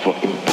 fucking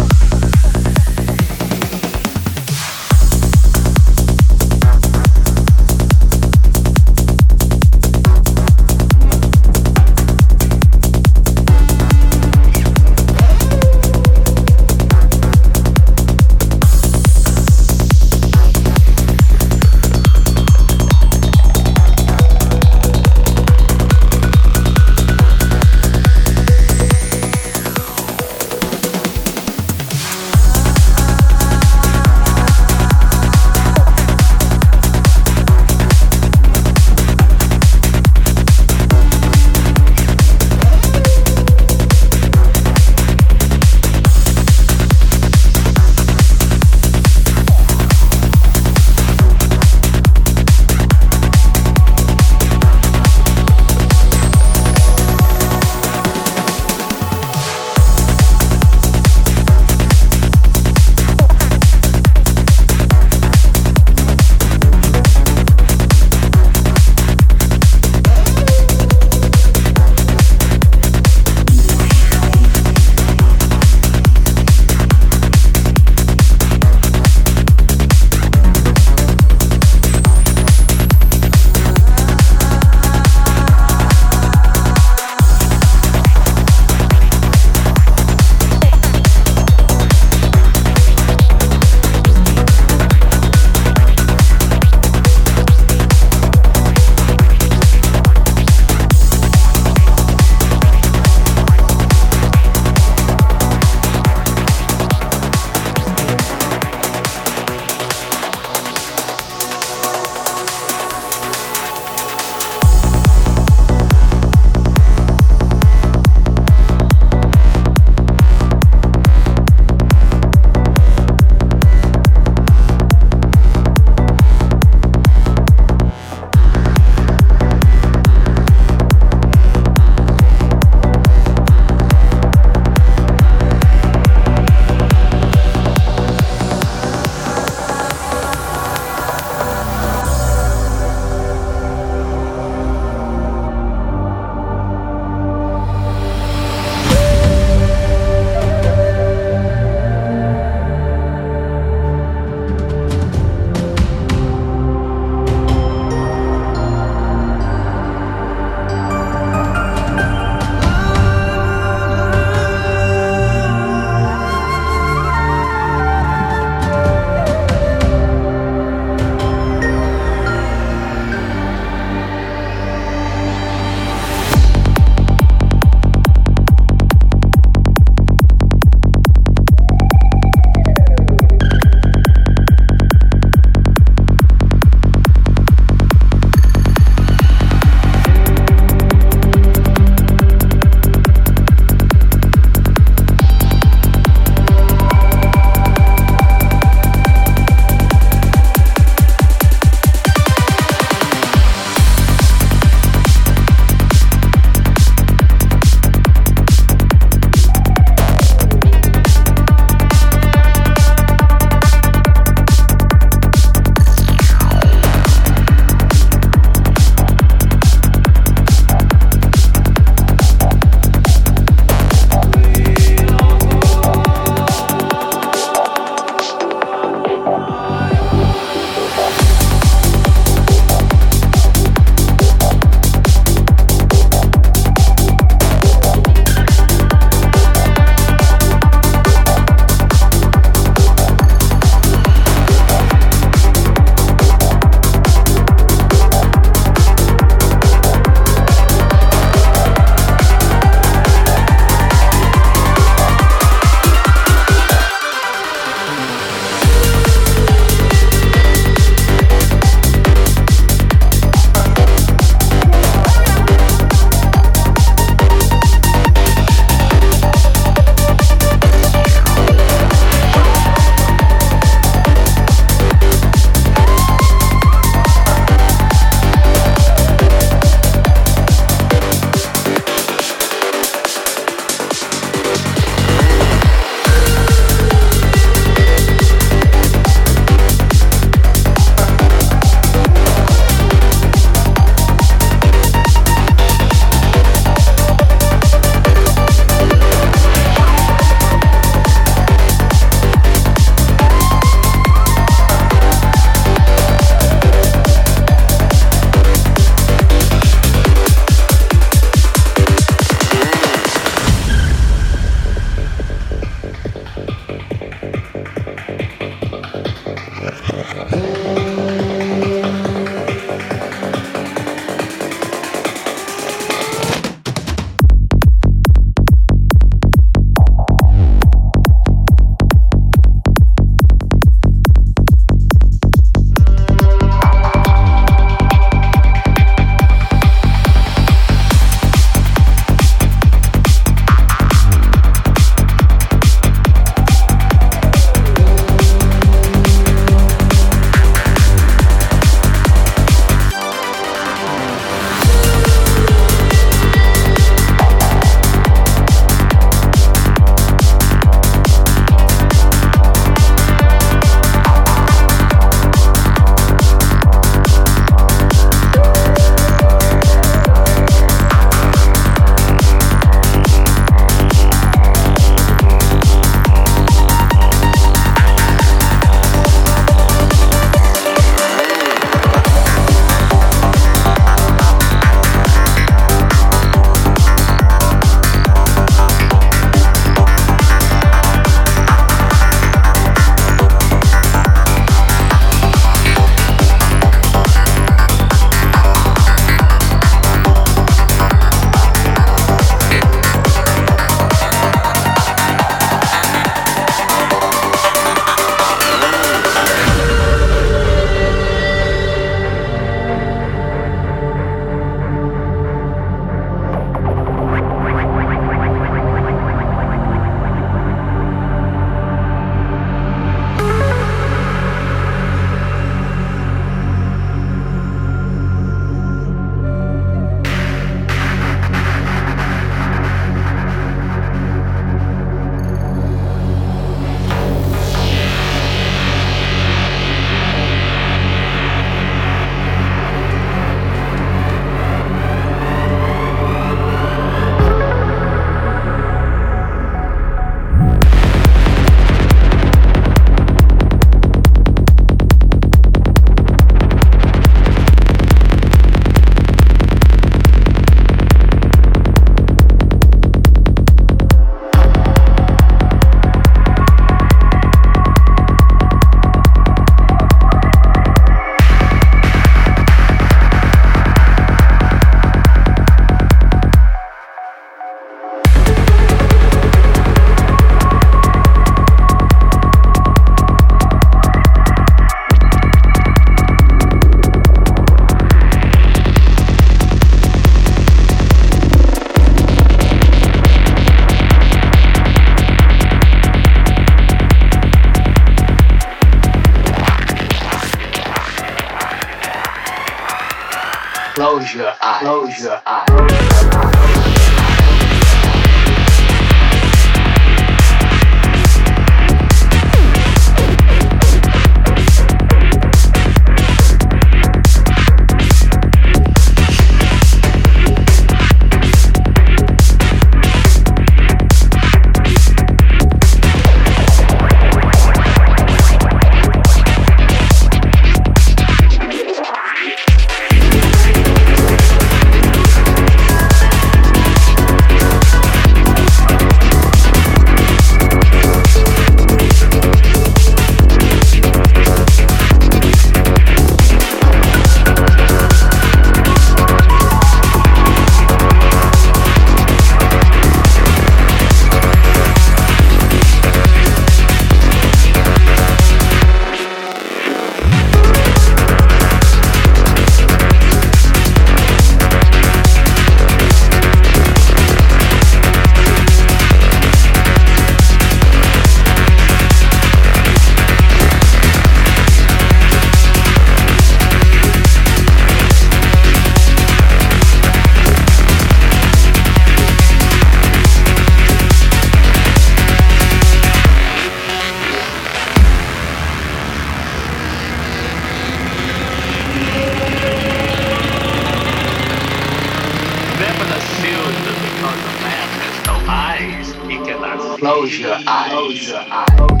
Close your eyes.